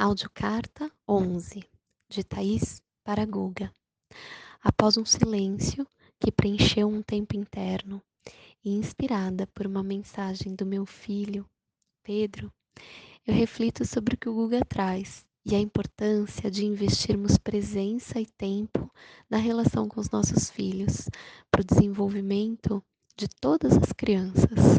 Audiocarta 11, de Thaís para Guga. Após um silêncio que preencheu um tempo interno e inspirada por uma mensagem do meu filho, Pedro, eu reflito sobre o que o Guga traz e a importância de investirmos presença e tempo na relação com os nossos filhos para o desenvolvimento de todas as crianças.